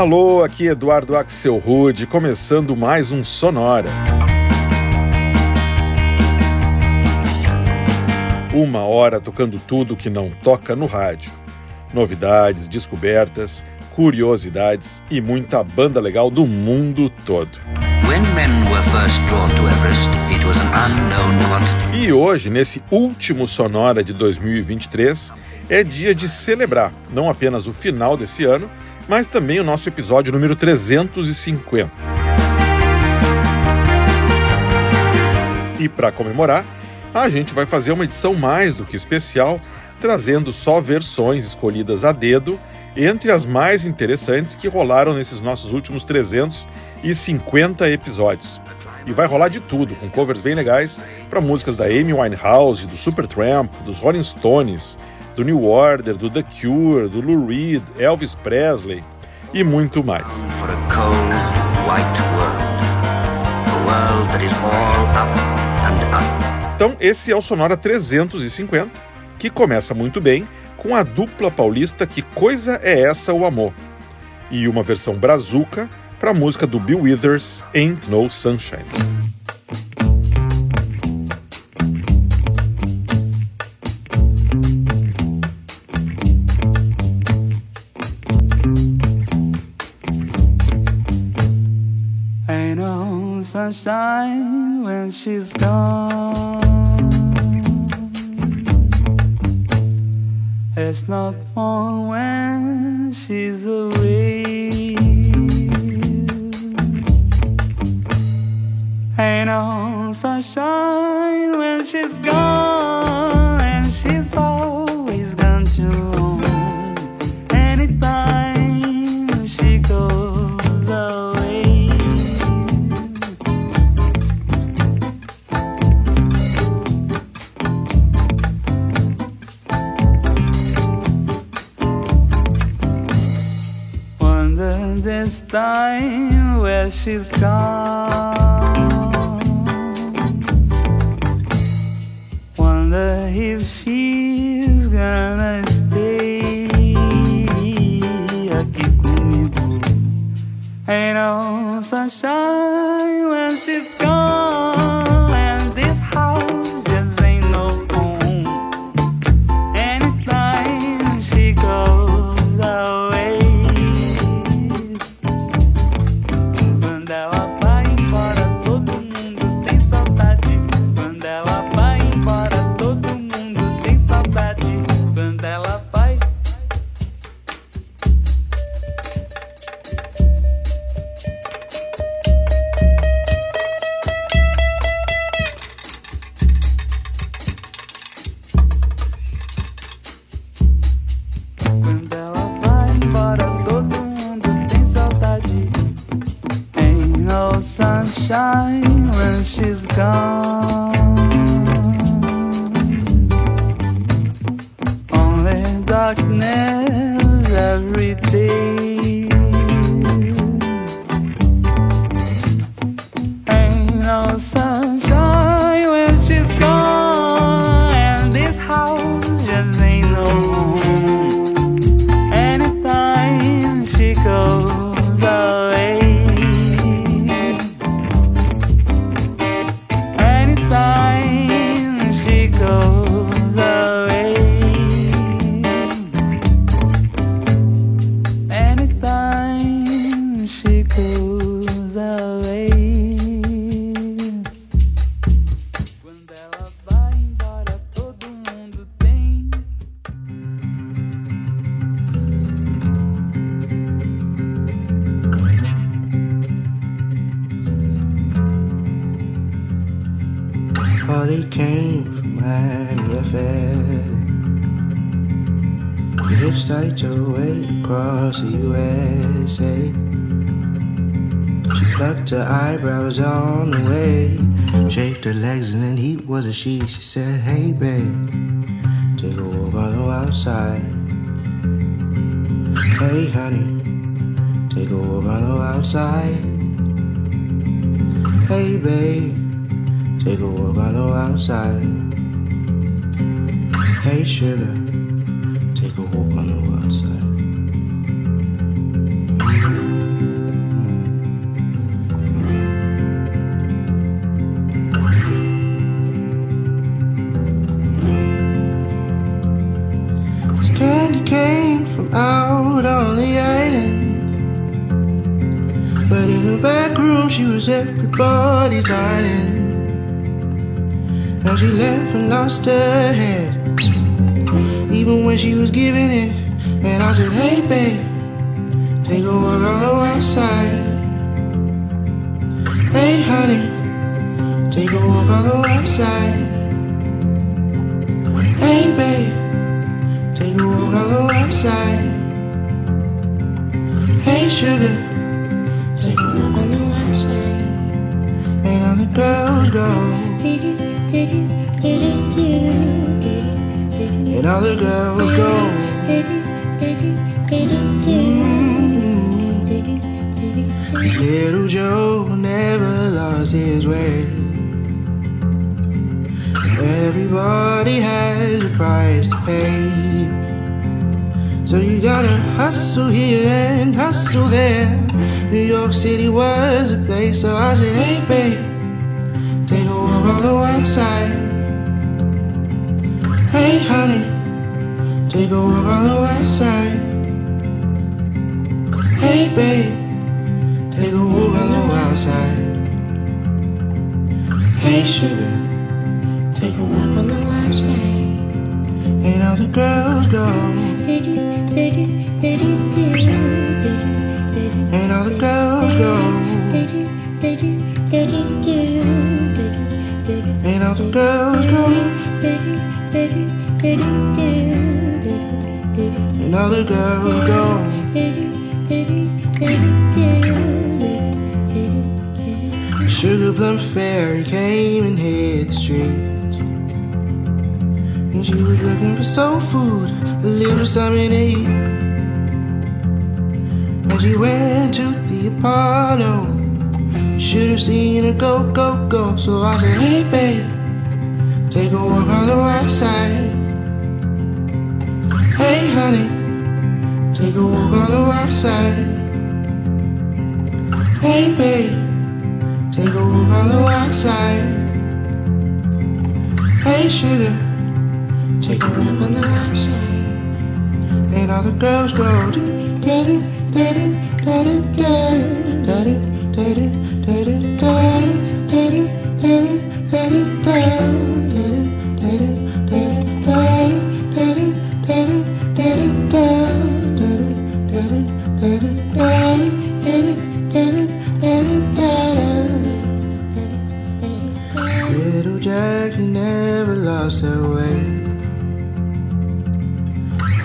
Alô, aqui Eduardo Axel Rude, começando mais um Sonora. Uma hora tocando tudo que não toca no rádio. Novidades, descobertas, curiosidades e muita banda legal do mundo todo. E hoje, nesse último Sonora de 2023, é dia de celebrar não apenas o final desse ano, mas também o nosso episódio número 350. E para comemorar, a gente vai fazer uma edição mais do que especial, trazendo só versões escolhidas a dedo entre as mais interessantes que rolaram nesses nossos últimos 350 episódios. E vai rolar de tudo, com covers bem legais para músicas da Amy Winehouse, do Supertramp, dos Rolling Stones, do New Order, do The Cure, do Lou Reed, Elvis Presley e muito mais. Então, esse é o Sonora 350, que começa muito bem com a dupla paulista Que Coisa É Essa o Amor, e uma versão brazuca para a música do Bill Withers, Ain't No Sunshine. Sunshine when she's gone. It's not fun when she's away. Ain't no sunshine when she's gone, she's gone. Hey, honey, take a walk on the website. Hey, babe, take a walk on the website. Hey, sugar. city was a place, so I said, hey. low, so I said, hey babe, take a walk on the website. Hey honey, take a walk on the website. Hey babe, take a walk on the website. Hey sugar, take a walk on the website. And all the girls go, daddy, daddy, daddy, daddy, daddy, daddy, daddy, daddy, daddy. Little Jack, he never lost her way.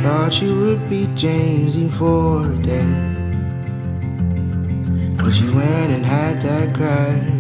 Thought she would be Jamesy for a. But she went and had that cry.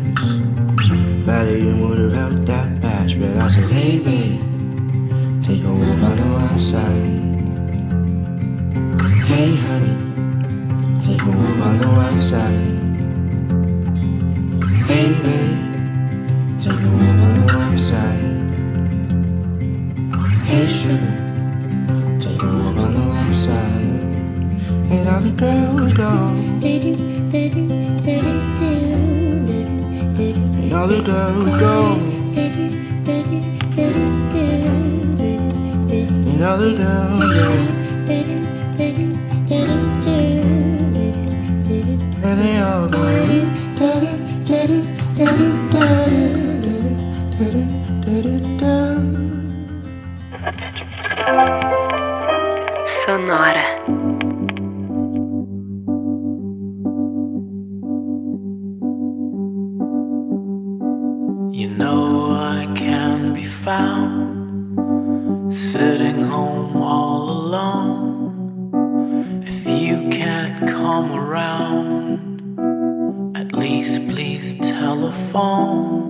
sonora. You know I can be found sitting home all alone. If you can't come around, at least please telephone.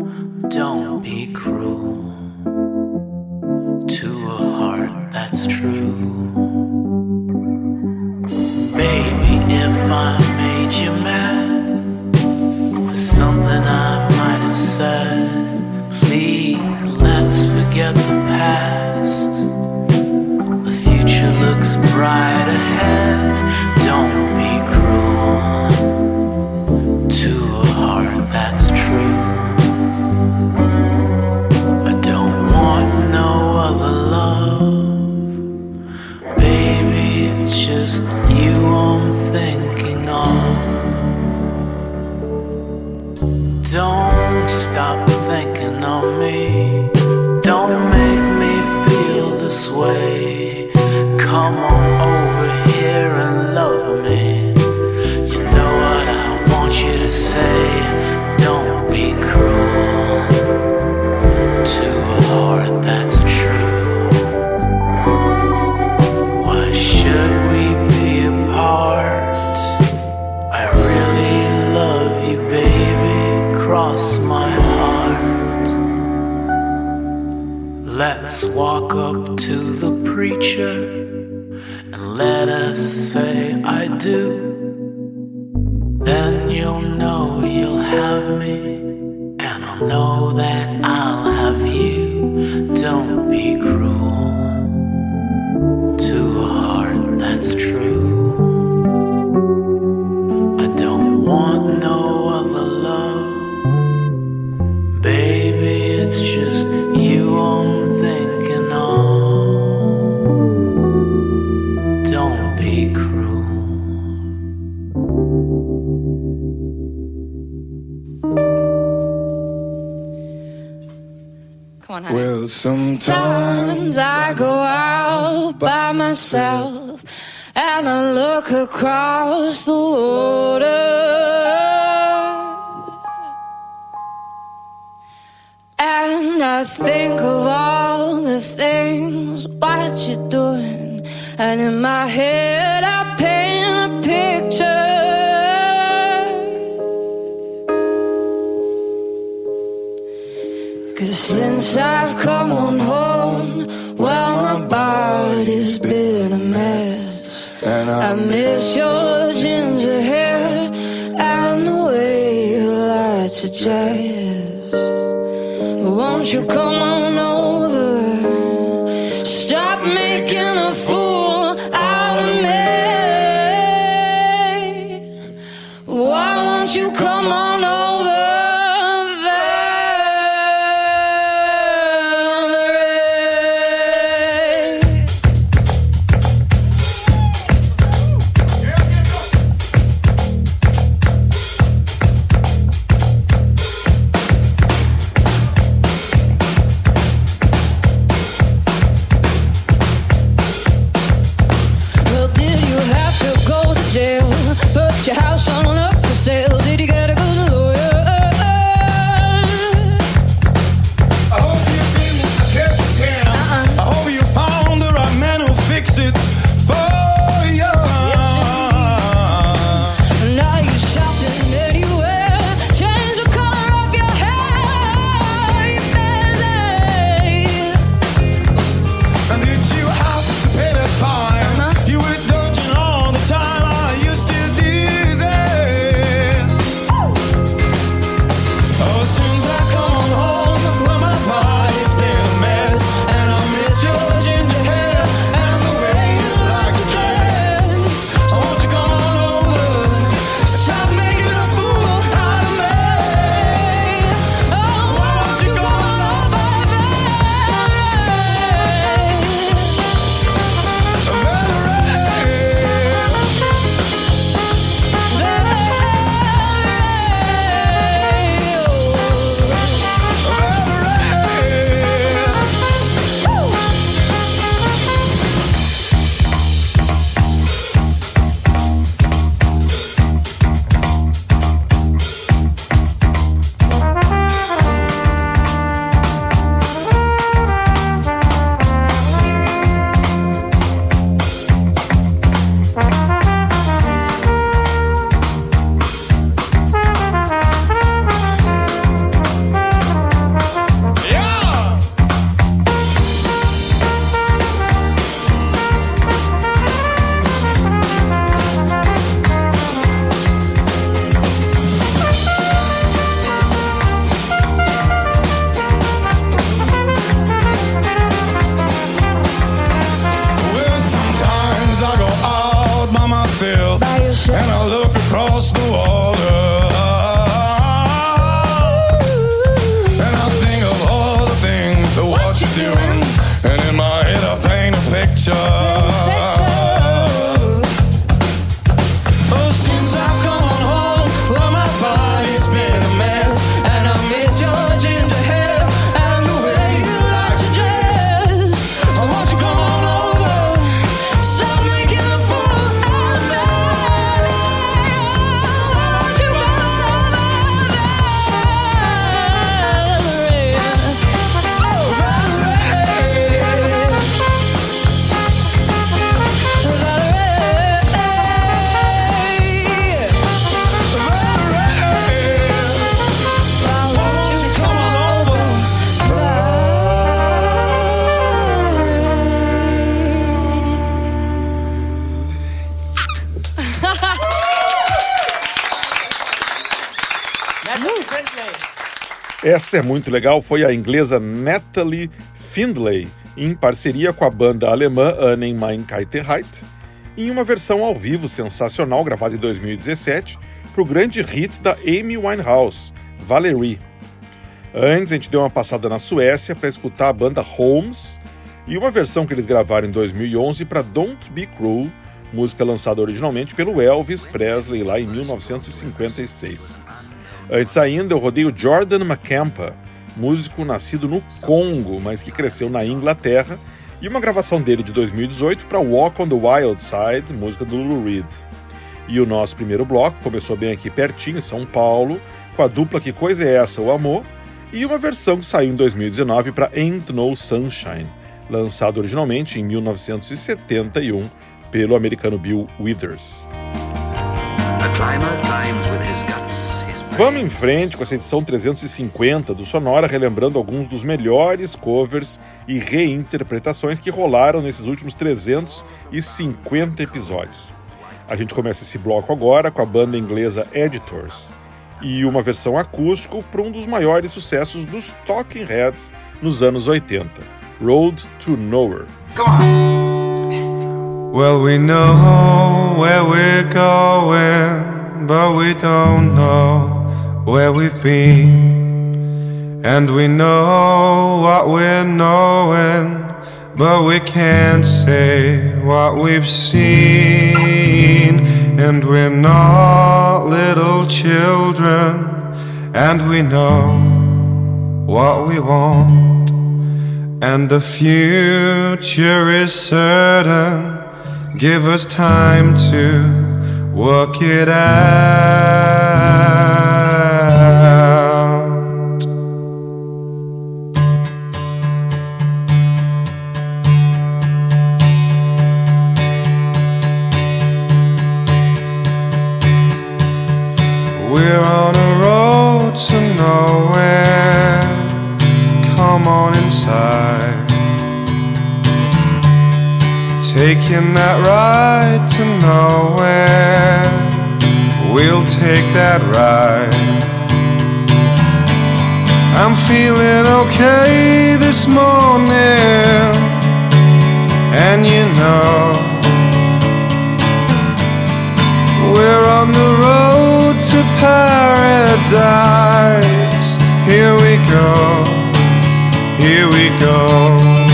I know that I'll have you. Don't be cruel to a heart that's true. myself and I look across the water. And I think of all the things what you're doing. And in my head I paint a picture. Cause since I've come on I miss your ginger hair and the way you like to jazz. Won't you come on? Essa é muito legal, foi a inglesa Natalie Findlay, em parceria com a banda alemã Annen Mein Kaltenheit, em uma versão ao vivo sensacional gravada em 2017 para o grande hit da Amy Winehouse, Valerie. Antes, a gente deu uma passada na Suécia para escutar a banda Holmes e uma versão que eles gravaram em 2011 para Don't Be Cruel, música lançada originalmente pelo Elvis Presley lá em 1956. Antes ainda, eu rodei o Jordan Macampa, músico nascido no Congo, mas que cresceu na Inglaterra, e uma gravação dele de 2018 para Walk on the Wild Side, música do Lou Reed. E o nosso primeiro bloco começou bem aqui pertinho, em São Paulo, com a dupla Que Coisa é Essa, o Amor, e uma versão que saiu em 2019 para Ain't No Sunshine, lançado originalmente em 1971 pelo americano Bill Withers. Vamos em frente com essa edição 350 do Sonora, relembrando alguns dos melhores covers e reinterpretações que rolaram nesses últimos 350 episódios. A gente começa esse bloco agora com a banda inglesa Editors e uma versão acústico para um dos maiores sucessos dos Talking Heads nos anos 80, Road to Nowhere. Well, we know where we're going, but we don't know where we've been. And we know what we're knowing, but we can't say what we've seen. And we're not little children, and we know what we want. And the future is certain. Give us time to work it out. Taking that ride to nowhere. We'll take that ride. I'm feeling okay this morning. And you know, we're on the road to paradise. Here we go, here we go.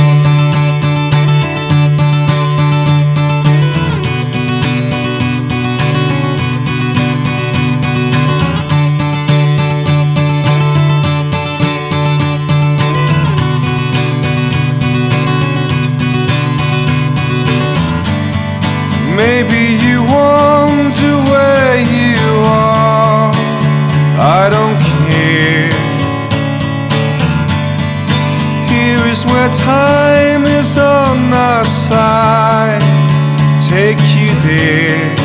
Time is on our side. Take you there,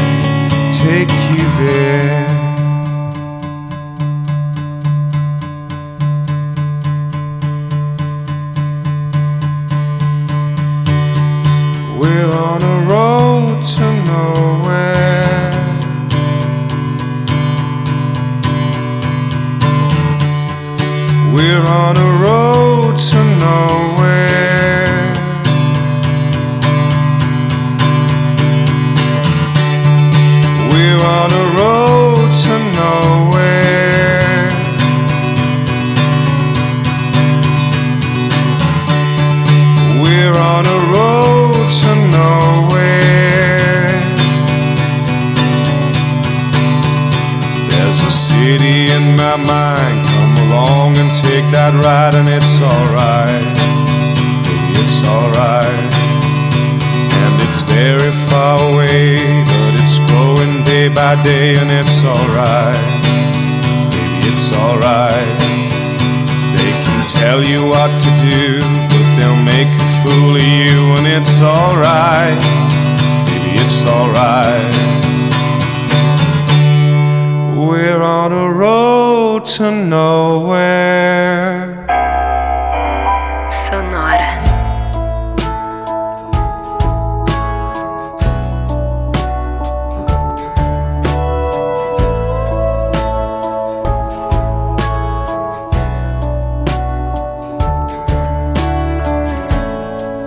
my mind. Come along and take that ride, and it's alright. It's alright. And it's very far away, but it's growing day by day, and it's alright. Baby, it's alright. They can tell you what to do, but they'll make a fool of you, and it's alright. Baby, it's alright. We're on a road to nowhere. Sonora.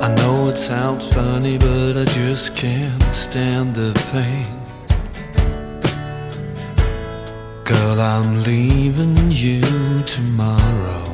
I know it sounds funny, but I just can't stand the pain. Girl, I'm leaving you tomorrow.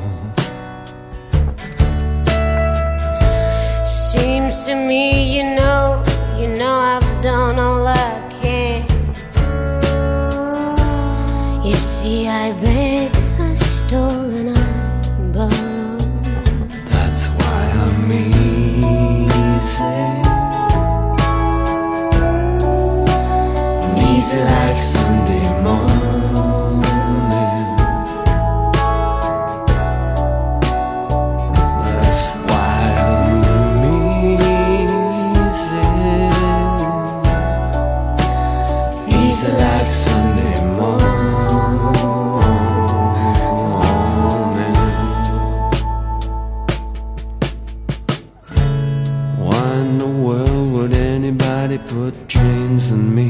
in the world would anybody put chains on me?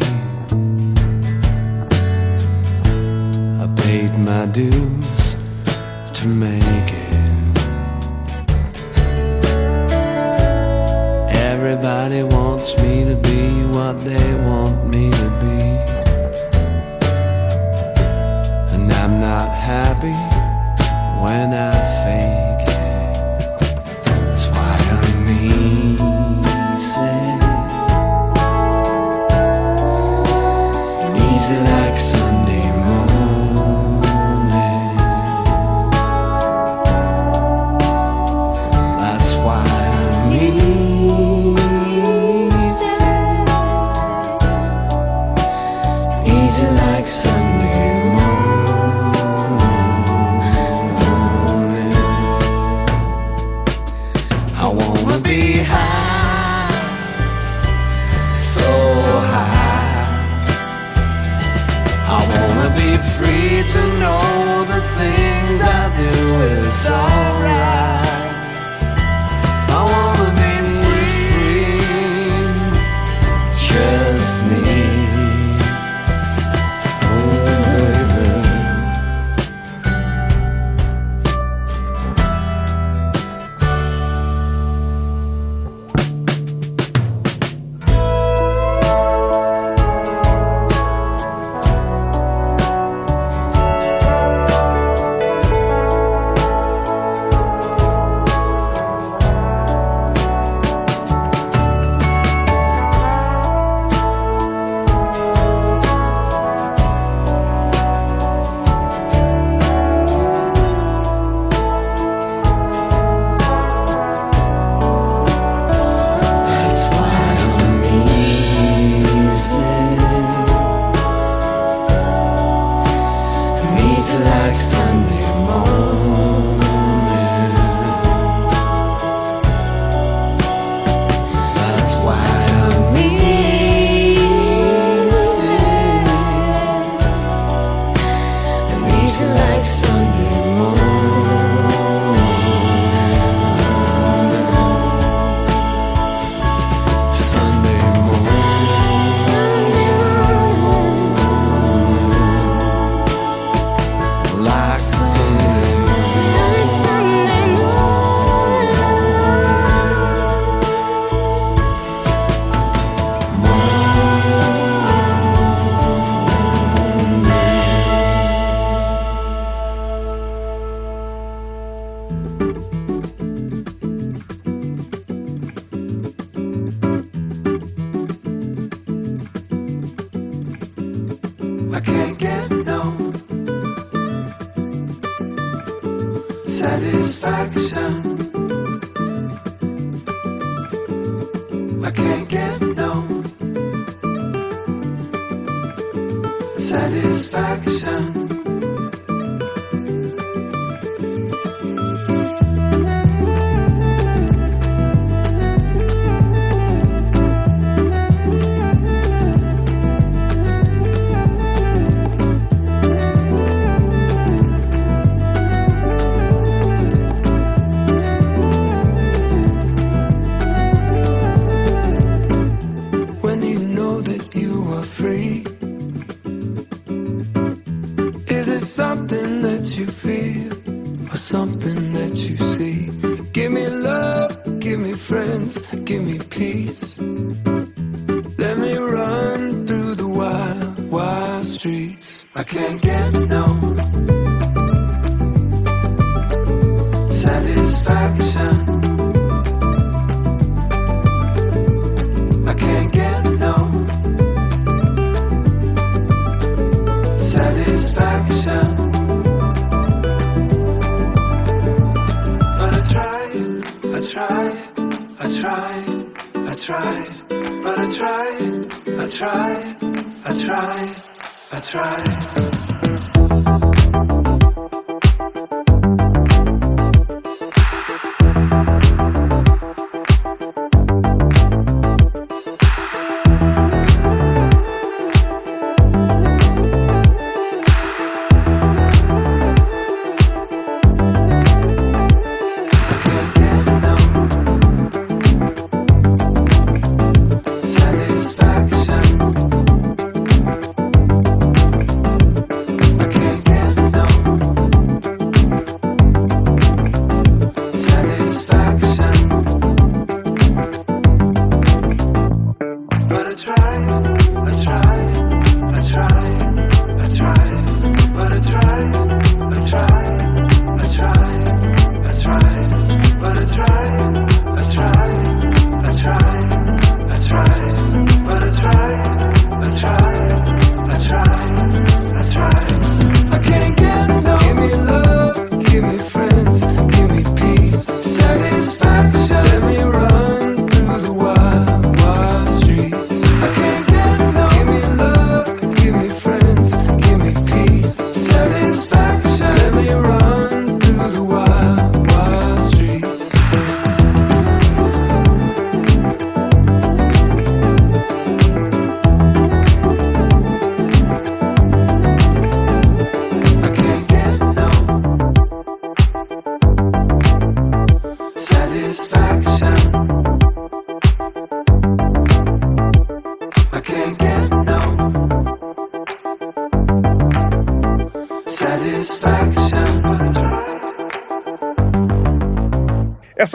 I paid my dues to make it. Everybody wants me to be what they something that you see. Give me love, give me friends, give me peace. Let me run through the wild, wild streets. I can't get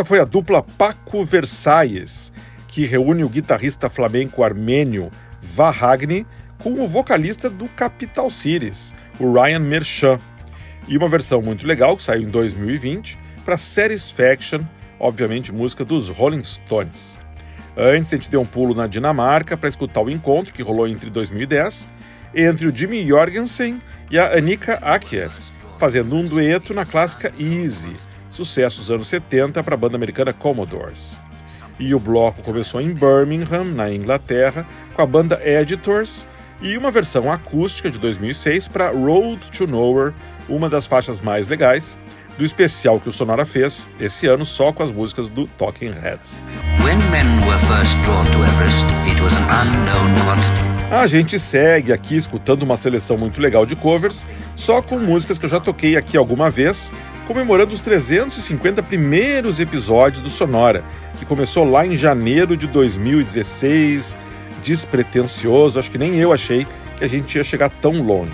Essa foi a dupla Paco Versailles, que reúne o guitarrista flamenco armênio Vahagni com o vocalista do Capital Cities, o Ryan Merchant, e uma versão muito legal que saiu em 2020 para Satisfaction, obviamente música dos Rolling Stones. Antes a gente deu um pulo na Dinamarca para escutar o encontro que rolou entre 2010 entre o Jimmy Jorgensen e a Annika Acker, fazendo um dueto na clássica Easy, sucesso dos anos 70 para a banda americana Commodores. E o bloco começou em Birmingham, na Inglaterra, com a banda Editors e uma versão acústica de 2006 para Road to Nowhere, uma das faixas mais legais do especial que o Sonora fez esse ano só com as músicas do Talking Heads. A gente segue aqui escutando uma seleção muito legal de covers, só com músicas que eu já toquei aqui alguma vez, comemorando os 350 primeiros episódios do Sonora, que começou lá em janeiro de 2016, despretensioso, acho que nem eu achei que a gente ia chegar tão longe.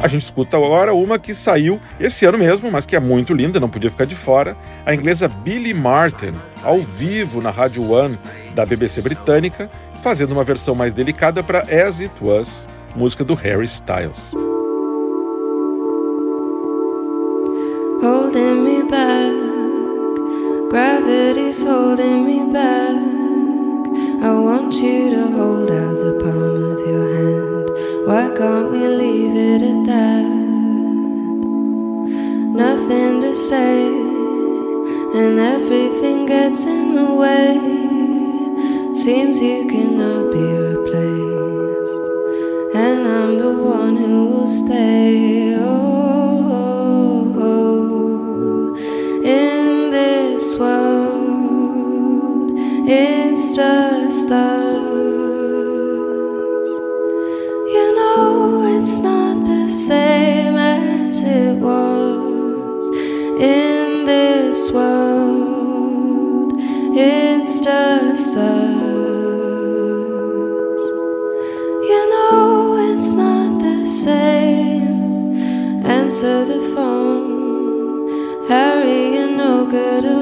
A gente escuta agora uma que saiu esse ano mesmo, mas que é muito linda, não podia ficar de fora, a inglesa Billy Martin, ao vivo na Rádio One da BBC britânica, fazendo uma versão mais delicada para As It Was, música do Harry Styles. Gravity's holding me back. I want you to hold out the palm of your hand. Why can't we leave it at that? Nothing to say, and everything gets in the way. Seems you cannot be replaced, and I'm the one who will stay. Oh, this world, it's just us. You know, it's not the same as it was in this world. It's just us. You know, it's not the same. Answer the phone. Harry, you're no good alone.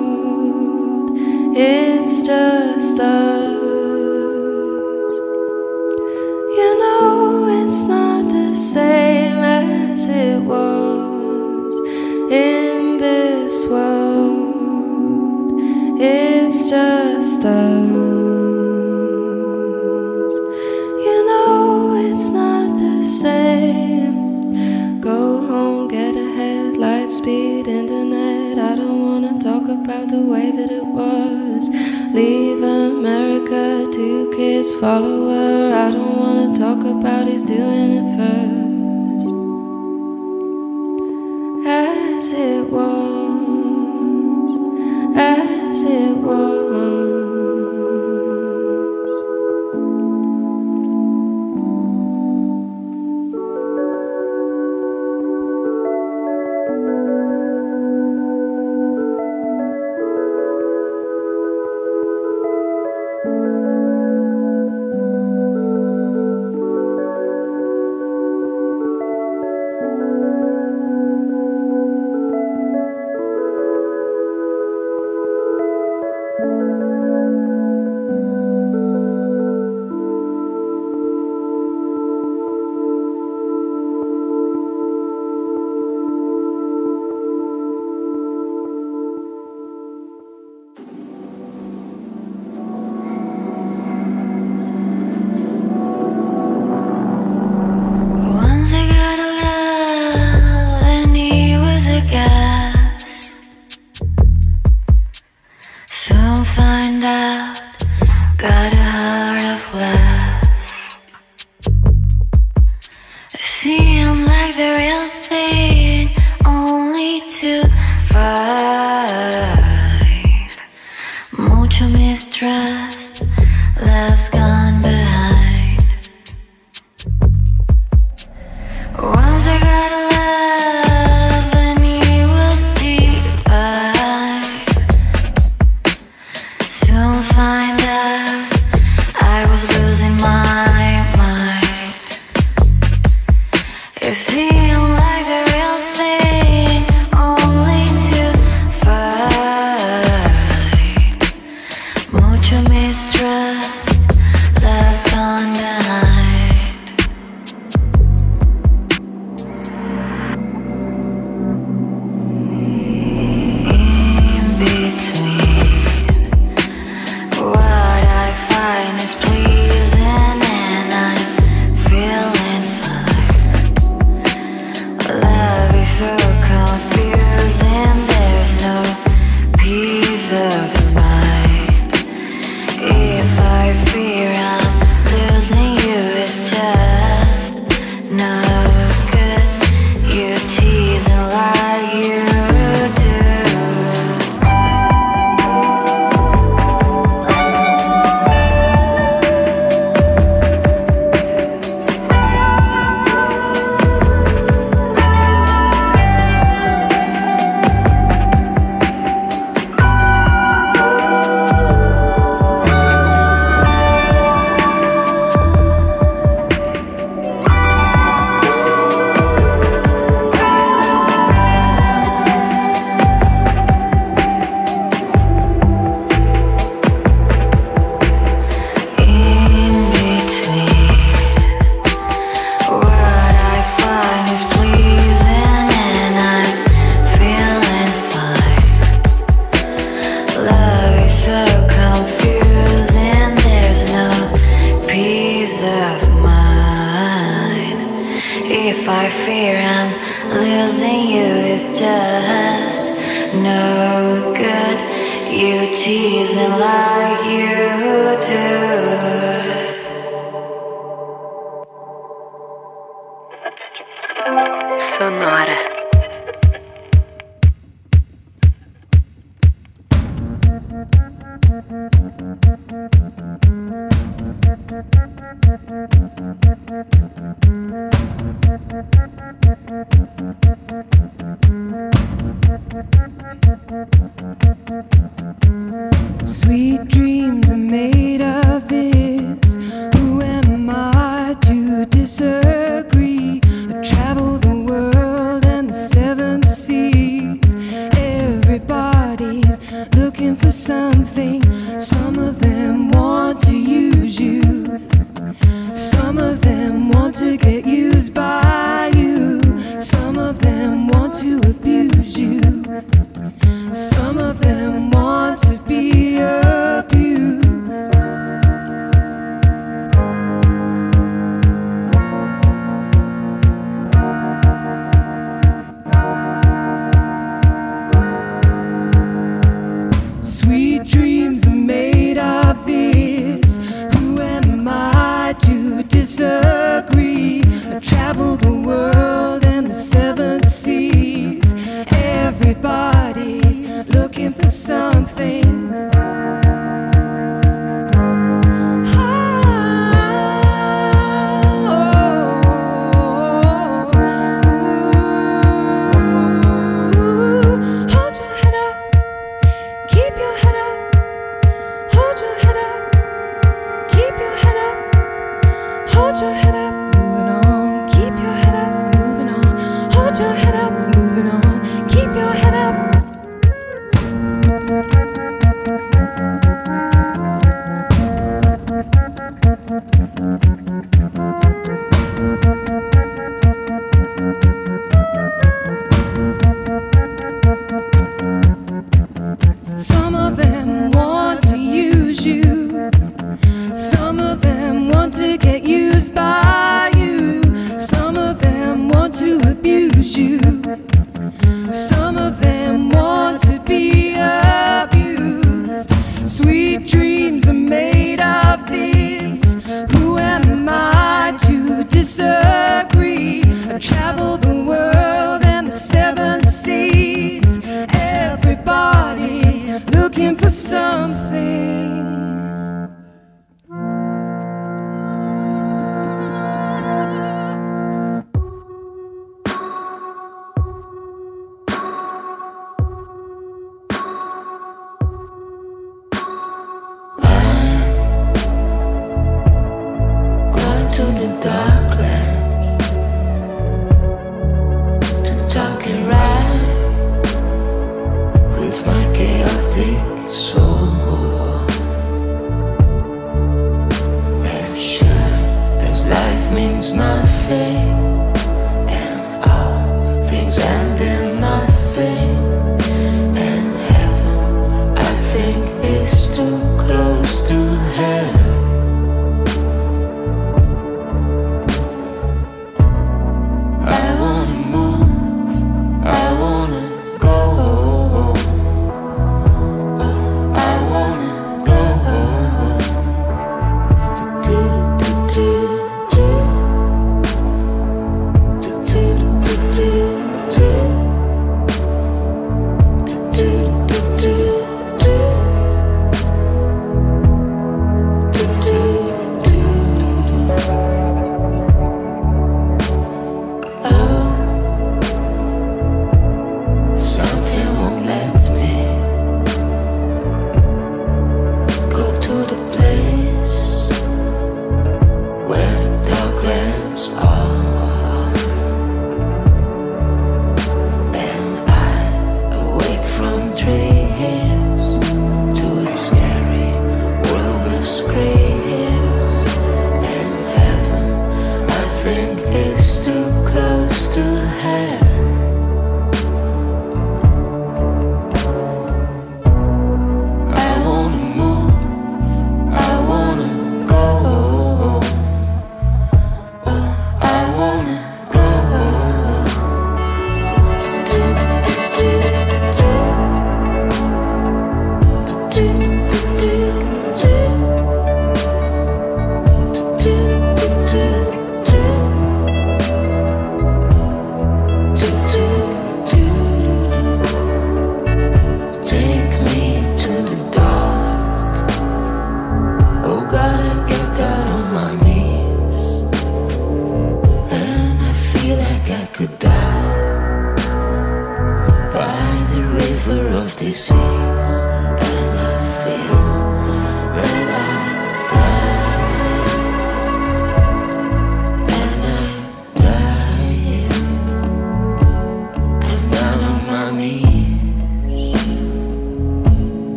it's just us. You know, it's not the same as it was in this world. It's just us. You know, it's not the same. Go home, get a headlight, speed internet. I don't wanna talk about the way. Leave America, two kids follow her. I don't wanna talk about he's doing it first.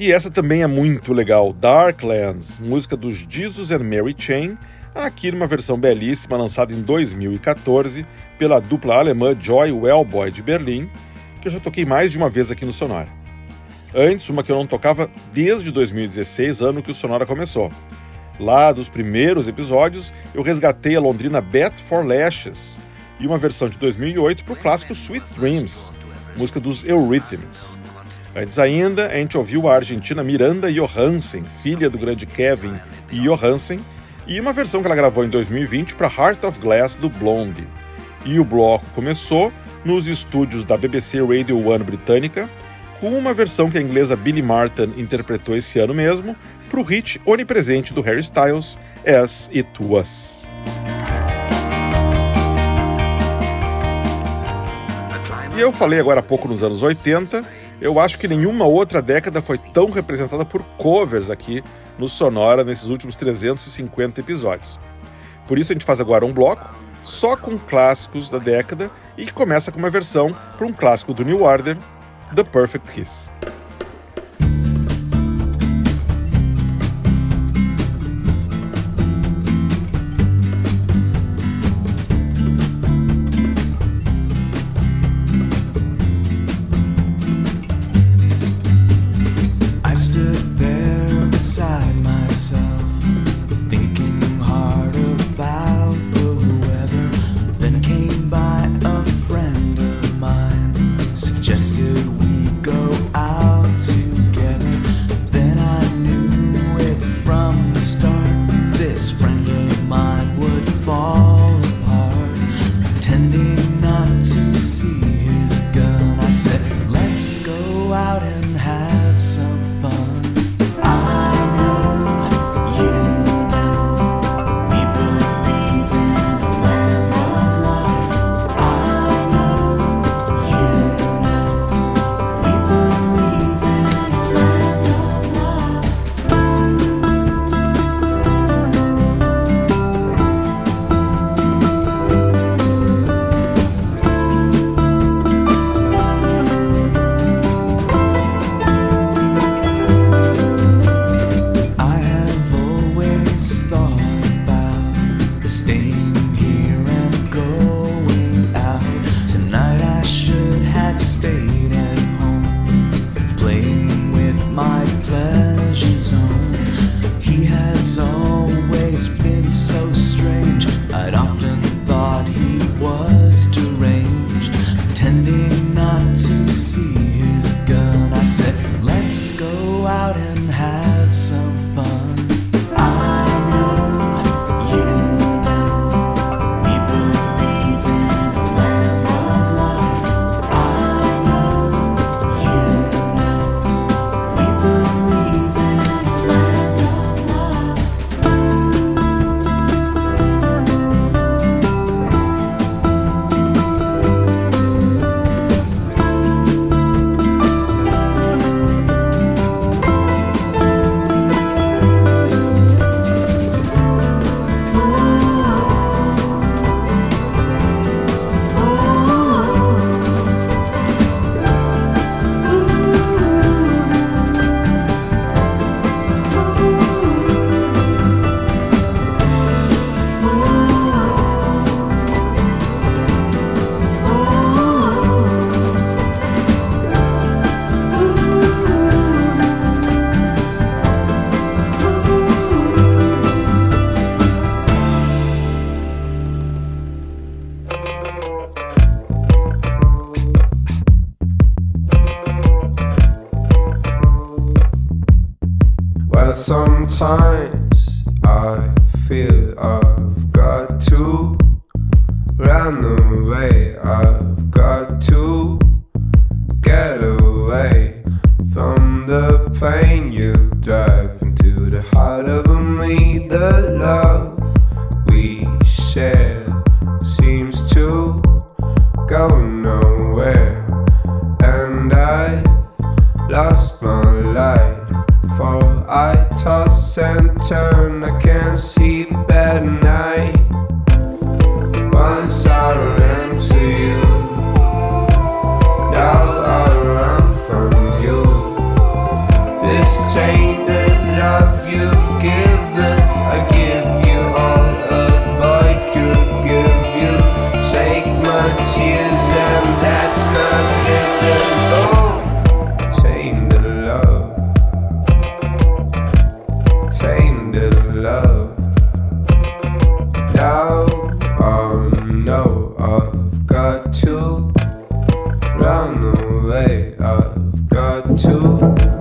E essa também é muito legal, Darklands, música dos Jesus and Mary Chain, aqui numa versão belíssima lançada em 2014 pela dupla alemã Joy Wellboy de Berlim, que eu já toquei mais de uma vez aqui no Sonora. Antes, uma que eu não tocava desde 2016, ano que o Sonora começou. Lá dos primeiros episódios, eu resgatei a londrina Bet for Lashes e uma versão de 2008 para o clássico Sweet Dreams, música dos Eurythmics. Antes ainda, a gente ouviu a argentina Miranda Johansen, filha do grande Kevin Johansen, e uma versão que ela gravou em 2020 para Heart of Glass do Blondie. E o bloco começou nos estúdios da BBC Radio One britânica, com uma versão que a inglesa Billy Martin interpretou esse ano mesmo para o hit onipresente do Harry Styles, As It Was. E eu falei agora há pouco nos anos 80, eu acho que nenhuma outra década foi tão representada por covers aqui no Sonora nesses últimos 350 episódios. Por isso a gente faz agora um bloco só com clássicos da década e que começa com uma versão para um clássico do New Order, The Perfect Kiss. way I've got to.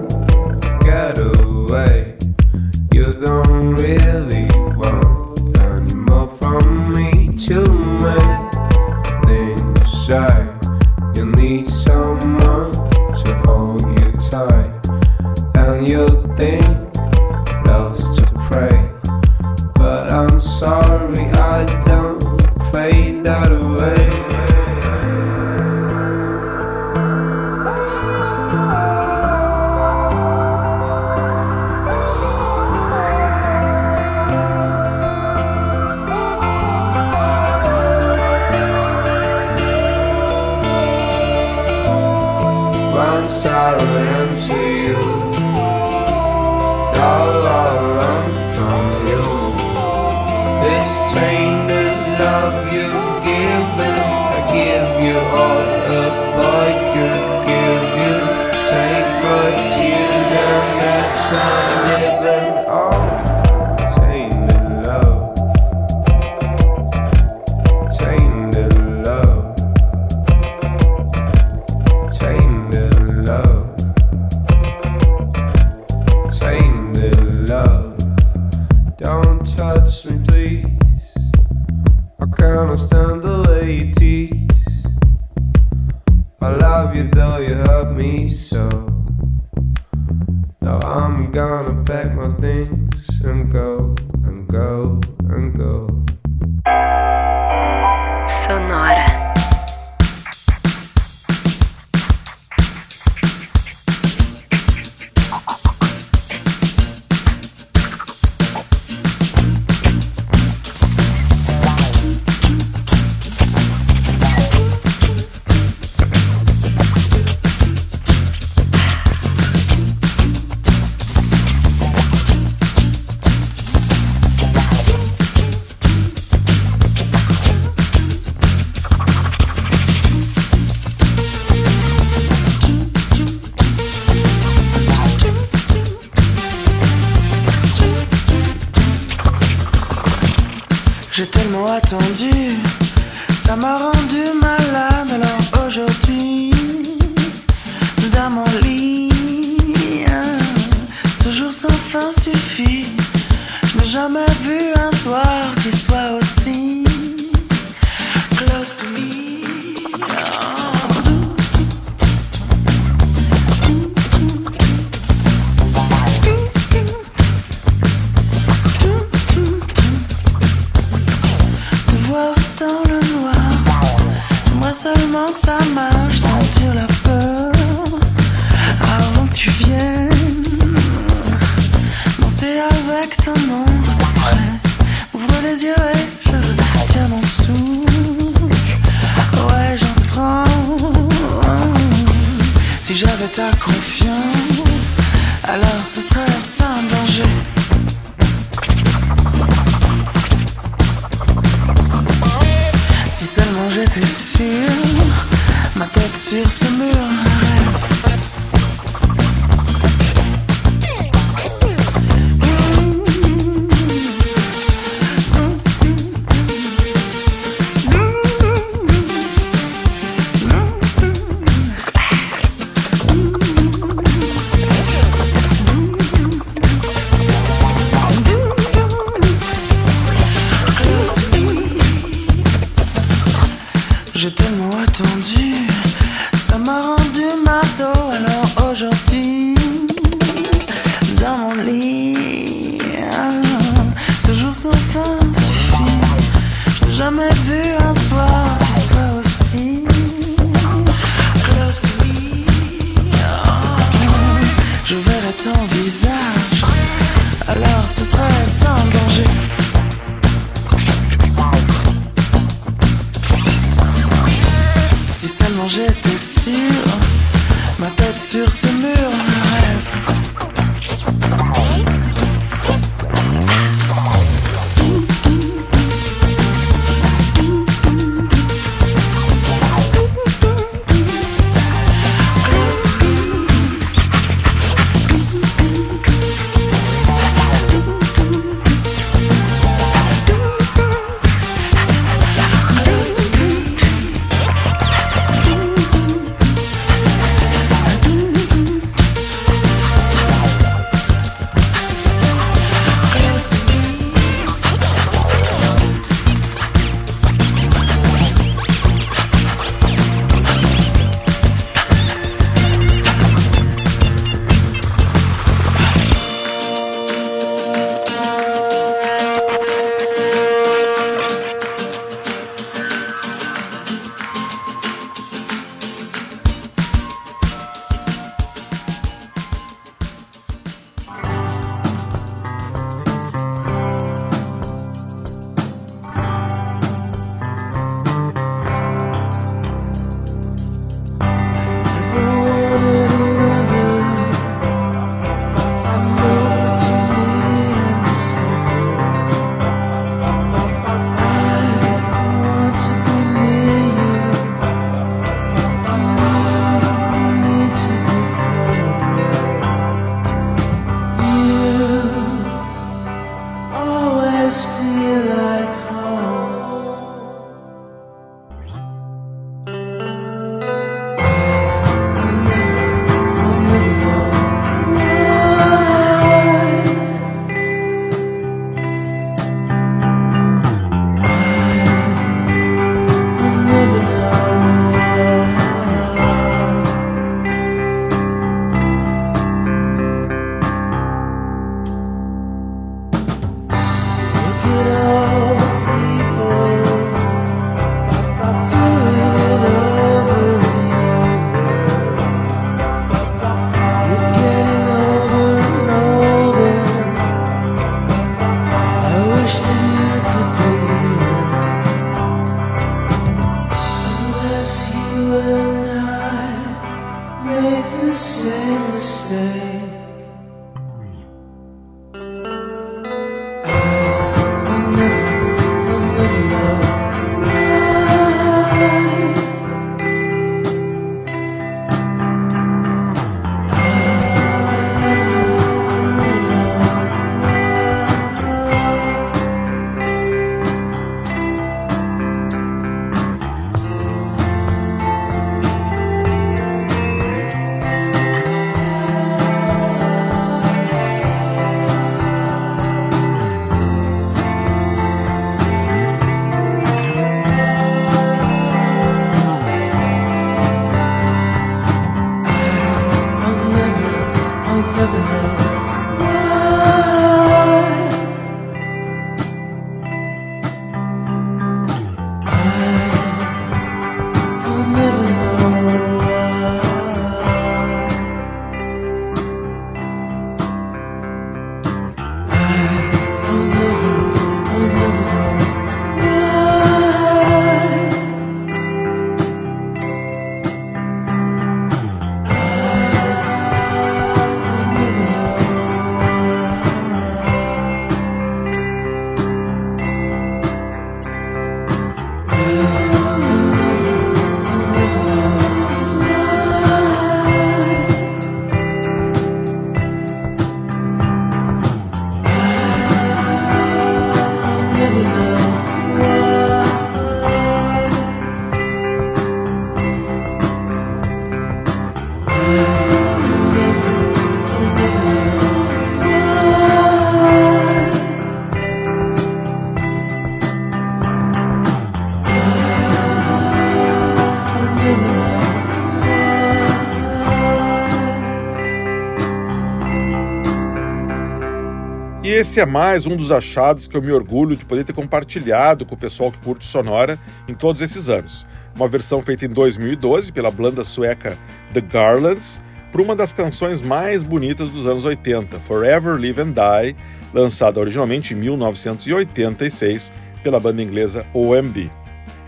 Esse é mais um dos achados que eu me orgulho de poder ter compartilhado com o pessoal que curte Sonora em todos esses anos. Uma versão feita em 2012 pela banda sueca The Garlands, para uma das canções mais bonitas dos anos 80, Forever Live and Die, lançada originalmente em 1986 pela banda inglesa OMB.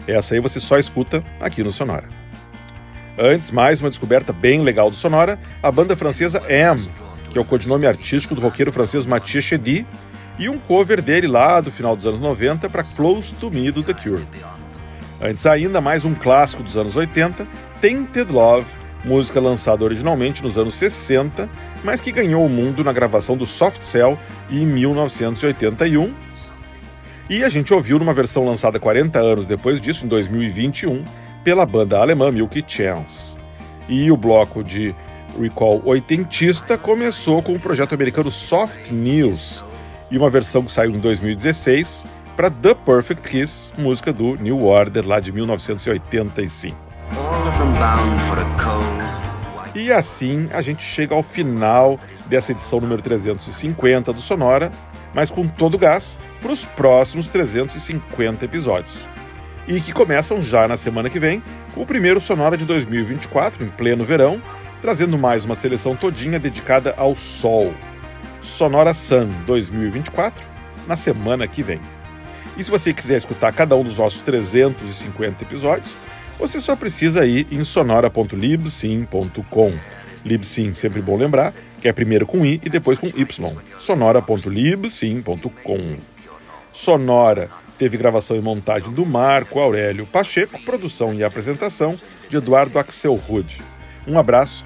Essa aí você só escuta aqui no Sonora. Antes, mais uma descoberta bem legal do Sonora, a banda francesa M, que é o codinome artístico do roqueiro francês Mathieu Chedy, e um cover dele lá do final dos anos 90 para Close to Me do The Cure. Antes ainda, mais um clássico dos anos 80, Tainted Love, música lançada originalmente nos anos 60, mas que ganhou o mundo na gravação do Soft Cell em 1981. E a gente ouviu numa versão lançada 40 anos depois disso, em 2021, pela banda alemã Milky Chance. E o bloco de recall oitentista começou com o projeto americano Soft News e uma versão que saiu em 2016 para The Perfect Kiss, música do New Order lá de 1985. All of them bound for a cold, E assim a gente chega ao final dessa edição número 350 do Sonora, mas com todo o gás para os próximos 350 episódios. E que começam já na semana que vem com o primeiro Sonora de 2024, em pleno verão, trazendo mais uma seleção todinha dedicada ao Sol. Sonora Sun 2024, na semana que vem. E se você quiser escutar cada um dos nossos 350 episódios, você só precisa ir em sonora.libsim.com. Libsim, sempre bom lembrar, que é primeiro com I e depois com Y. sonora.libsim.com. Sonora teve gravação e montagem do Marco Aurélio Pacheco, produção e apresentação de Eduardo Axel Rude. Um abraço